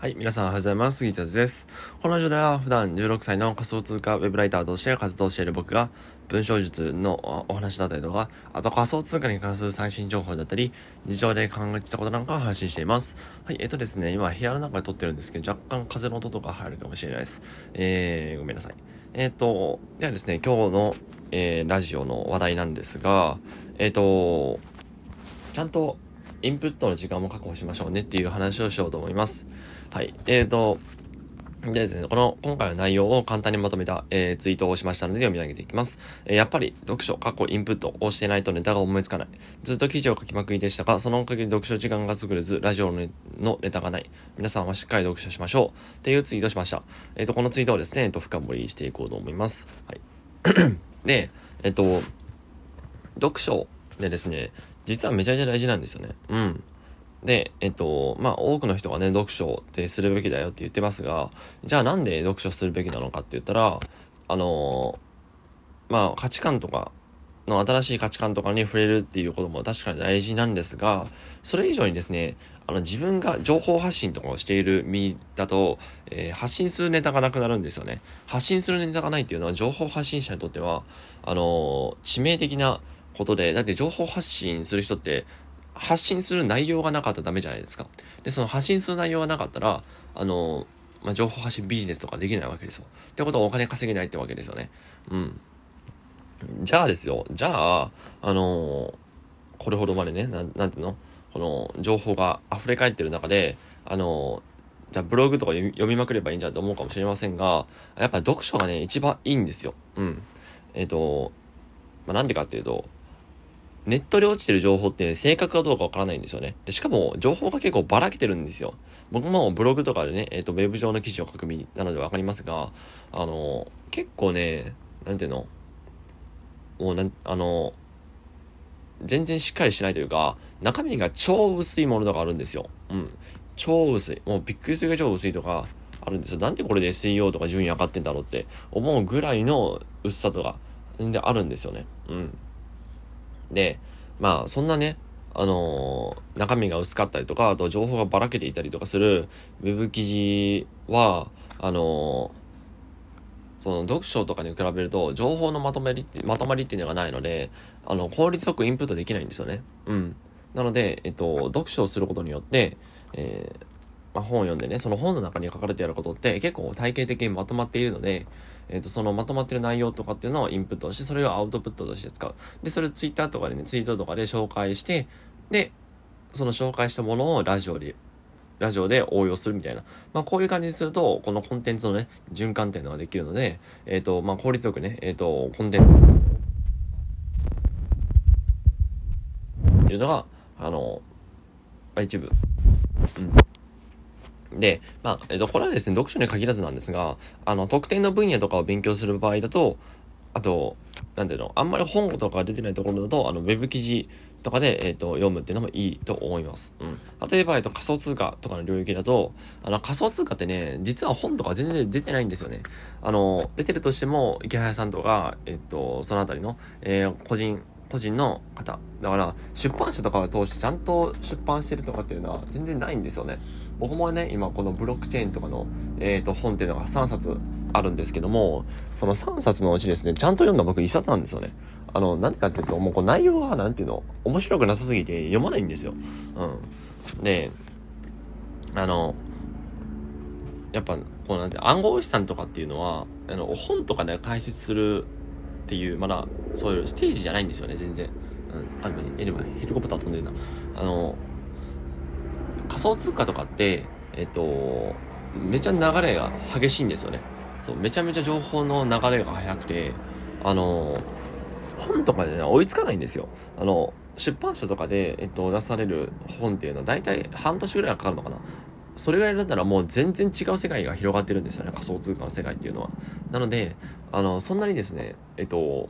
はい、皆さんおはようございます。杉田です。このラジオでは普段16歳の仮想通貨ウェブライターとして活動している僕が文章術のお話だったりとか、あと仮想通貨に関する最新情報だったり、日常で考えてたことなんかを発信しています。はい、えっとですね、今部屋の中で撮ってるんですけど、若干風の音とか入るかもしれないです。えー、ごめんなさい。えっ、と、ではですね、今日の、えー、ラジオの話題なんですが、えっ、と、ちゃんとインプットの時間も確保しましょうねっていう話をしようと思います。はい。えーと、でですね、この、今回の内容を簡単にまとめた、えー、ツイートをしましたので読み上げていきます。えー、やっぱり、読書、過去インプットをしてないとネタが思いつかない。ずっと記事を書きまくりでしたが、そのおかげで読書時間が作れず、ラジオのネタがない。皆さんはしっかり読書しましょう。っていうツイートしました。えっ、ー、と、このツイートをですね、えっ、と、深掘りしていこうと思います。はい。で、えっ、と、読書でですね、実はめちゃめちゃ大事なんですよね。うん。で、えっと、まあ、多くの人がね、読書ってするべきだよって言ってますが、じゃあなんで読書するべきなのかって言ったら、あの、まあ、価値観とかの新しい価値観とかに触れるっていうことも確かに大事なんですが、それ以上にですね、あの自分が情報発信とかをしている身だと、えー、発信するネタがなくなるんですよね。発信するネタがないっていうのは情報発信者にとっては、あの致命的なことで、だって情報発信する人って発信する内容がなかったらダメじゃないですか。で、その発信する内容がなかったら、あの、まあ、情報発信ビジネスとかできないわけですよ。ってことはお金稼げないってわけですよね。うん。じゃあですよ。じゃあ、あのこれほどまでね、なん、なんていうの？この情報が溢れ返ってる中で、あのじゃあブログとか読みまくればいいんじゃんと思うかもしれませんが、やっぱ読書がね、一番いいんですよ。うん。えっ、ー、と、まあ、なんでかっていうと、ネットで落ちてる情報って正確かどうかわからないんですよね。でしかも、情報が結構ばらけてるんですよ。僕もブログとかでね、えっ、ー、と、ウェブ上の記事を書く身なのでわかりますが、あの、結構ね、なんていうの？もうなん、あの、全然しっかりしないというか、中身が超薄いものとかあるんですよ。うん。超薄い。もうびっくりするが超薄いとかあるんですよ。なんでこれで SEO とか順位上がってんだろうって思うぐらいの薄さとか全然あるんですよね。うん。で、まあ、そんなね、あのー、中身が薄かったりとか、あと情報がばらけていたりとかするウェブ記事は、あのー、その読書とかに比べると情報のまとまりってまとまりっていうのがないのであの効率よくインプットできないんですよね。うん、なので、えっと、読書をすることによって、えーまあ、本を読んでねその本の中に書かれてあることって結構体系的にまとまっているので、えー、とそのまとまってる内容とかっていうのをインプットしてそれをアウトプットとして使うでそれをツイッターとかでねツイートとかで紹介してでその紹介したものをラジオでラジオで応用するみたいな。まあ、こういう感じにすると、このコンテンツのね、循環っていうのができるので、えっ、ー、と、まあ、効率よくね、えっ、ー、と、コンテンツ、いうのが、あの、まあ、一部。うん。で、まあ、えっと、これはですね、読書に限らずなんですが、あの、特定の分野とかを勉強する場合だと、あと、なんていうの、あんまり本とかが出てないところだと、あの、ウェブ記事とかで、えっ、と、読むっていうのもいいと思います。うん。例えば、えっと、仮想通貨とかの領域だと、あの、仮想通貨ってね、実は本とか全然出てないんですよね。あの、出てるとしても、池早さんとか、えっと、そのあたりの、えー、個人、個人の方。だから、出版社とかを通してちゃんと出版してるとかっていうのは全然ないんですよね。僕もね、今このブロックチェーンとかの、えっ、ー、と、本っていうのが3冊あるんですけども、その3冊のうちですね、ちゃんと読んだ僕1冊なんですよね。あの、なんでかっていうと、もうこう内容が、なんていうの、面白くなさすぎて読まないんですよ。うん。で、あの、やっぱ、こうなんて、暗号資産とかっていうのは、あの、本とかね、解説するっていう、まだ、そういうステージじゃないんですよね、全然。うん、あ、え、でもヘリコプター飛んでるな。あの、仮想通貨とかって、えっと、めちゃ流れが激しいんですよね。そう、めちゃめちゃ情報の流れが速くて、あの、本とかで、ね、追いつかないんですよ。あの、出版社とかで、えっと、出される本っていうのは大体半年ぐらいかかるのかな。それぐらいだったらもう全然違う世界が広がってるんですよね。仮想通貨の世界っていうのは。なので、あの、そんなにですね、えっと、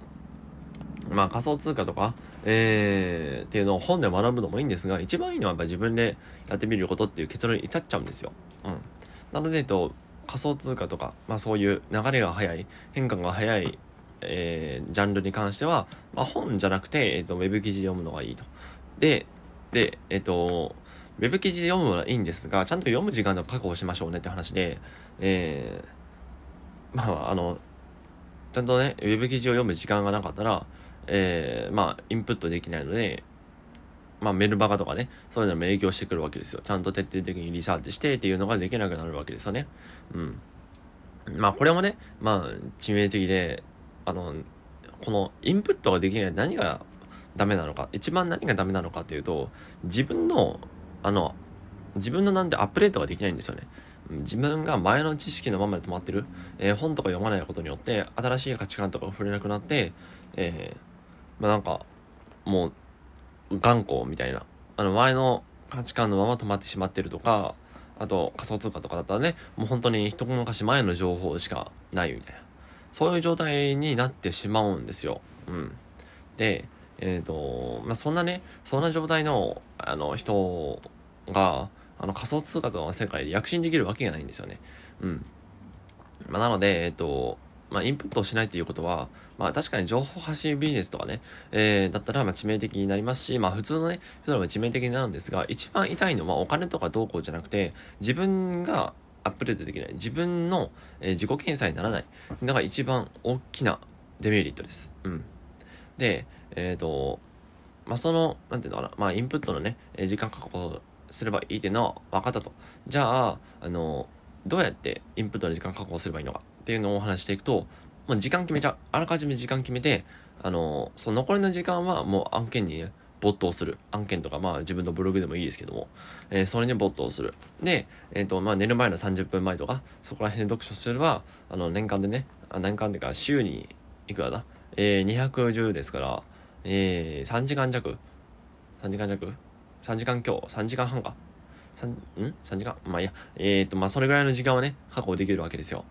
まあ仮想通貨とか、えー、っていうのを本で学ぶのもいいんですが、一番いいのはやっぱ自分でやってみることっていう結論に至っちゃうんですよ。うん。なので、えっと、仮想通貨とか、まあそういう流れが速い、変化が速い、えー、ジャンルに関しては、まあ本じゃなくて、えっと、ウェブ記事読むのがいいと。で、で、えっと、ウェブ記事で読むのはいいんですが、ちゃんと読む時間を確保しましょうねって話で、えー、まあ、あの、ちゃんとね、ウェブ記事を読む時間がなかったら、えー、まあ、インプットできないので、まあ、メルマガとかね、そういうのも影響してくるわけですよ。ちゃんと徹底的にリサーチしてっていうのができなくなるわけですよね。うん。まあ、これもね、まあ、致命的で、あの、このインプットができない何がダメなのか、一番何がダメなのかっていうと、自分の、あの、自分のなんでアップデートができないんですよね。自分が前の知識のままで止まってる、えー、本とか読まないことによって、新しい価値観とか触れなくなって、えー、まあなんか、もう、頑固みたいな、あの前の価値観のまま止まってしまってるとか、あと仮想通貨とかだったらね、もう本当に一昔前の情報しかないみたいな。そういう状態になってしまうんですよ。うん。で、え、ー、と、まあ、そんなね、そんな状態の、あの、人が、あの、仮想通貨との世界で躍進できるわけがないんですよね。うん。まあ、なので、えっ、ー、と、まあ、インプットをしないっていうことは、まあ、確かに情報発信ビジネスとかね、えー、だったら、まあ、致命的になりますし、まあ、普通のね、人でも致命的になるんですが、一番痛いのはお金とかどうこうじゃなくて、自分がアップデートできない。自分の、えー、自己検査にならない。だから一番大きなデメリットです。うん。で、えっ、ー、と、まあ、その、なんていうのかな、まあ、インプットのね、時間確保すればいいっていうのは分かったと。じゃあ、あの、どうやってインプットの時間確保すればいいのかっていうのをお話していくと、もう時間決めちゃう。あらかじめ時間決めて、あの、その残りの時間はもう案件にね、没頭する。案件とか、まあ自分のブログでもいいですけども、えー、それに没頭する。で、えっ、ー、と、まあ寝る前の30分前とか、そこら辺で読書すれば、あの、年間でね、あ年間っていうか週にいくらだ？えー、210ですから、えー、3時間弱 ?3 時間弱 ?3 時間今日 ?3 時間半か ?3、ん ?3 時間まあいや。えっ、ー、と、まあそれぐらいの時間をね、確保できるわけですよ。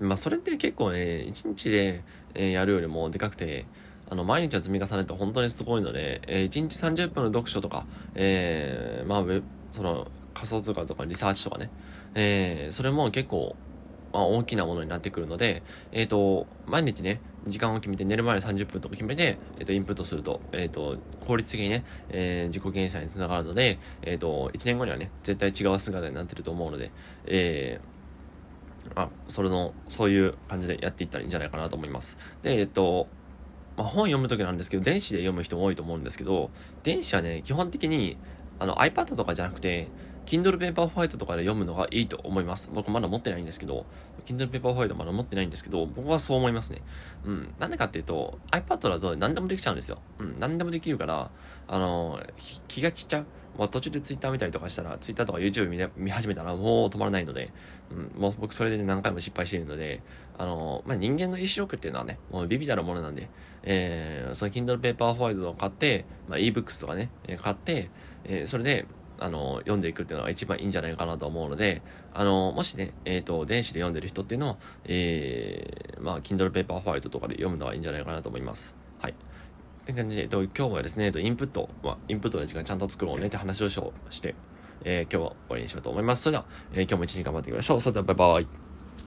うん。まあそれって結構ね、1日で、えー、やるよりもでかくて、あの、毎日は積み重ねて本当にすごいので、えー、1日30分の読書とか、えー、まあ、その、仮想通貨とかリサーチとかね、えー、それも結構、まあ、大きなものになってくるので、えっ、ー、と、毎日ね、時間を決めて、寝る前に30分とか決めて、えっ、ー、と、インプットすると、えっ、ー、と、効率的にね、え自己減災につながるので、えっ、と、1年後にはね、絶対違う姿になってると思うので、えあ、それの、そういう感じでやっていったらいいんじゃないかなと思います。で、えっと、まあ、本読むときなんですけど、電子で読む人も多いと思うんですけど、電子はね、基本的に、あの iPad とかじゃなくて、Kindle Paperwhite とかで読むのがいいと思います。僕まだ持ってないんですけど、Kindle Paperwhite まだ持ってないんですけど、僕はそう思いますね。うん。なんでかっていうと、iPad だと何でもできちゃうんですよ。うん。何でもできるから、あの気が散っちゃう。まあ、途中で Twitter 見たりとかしたら、Twitter とか YouTube 見見始めたらもう止まらないので、うん。もう僕それで、ね、何回も失敗しているので、あのまあ、人間の意志力っていうのはね、もうビビたるものなんで、えー、その Kindle Paperwhite を買って、まあ、ebooks とかね、買って、えー、それで、あの、読んでいくっていうのが一番いいんじゃないかなと思うので、あの、もしね、えっ、ー、と、電子で読んでる人っていうのは、えー、まあ、Kindle Paperwhite とかで読むのはいいんじゃないかなと思います。はい。って感じで、えっと、今日はですね、えっと、インプット、まあ、インプットの時間ちゃんと作ろうねって話をして、えー、今日は終わりにしようと思います。それでは、えー、今日も一日頑張っていきましょう。それでは、バイバイ。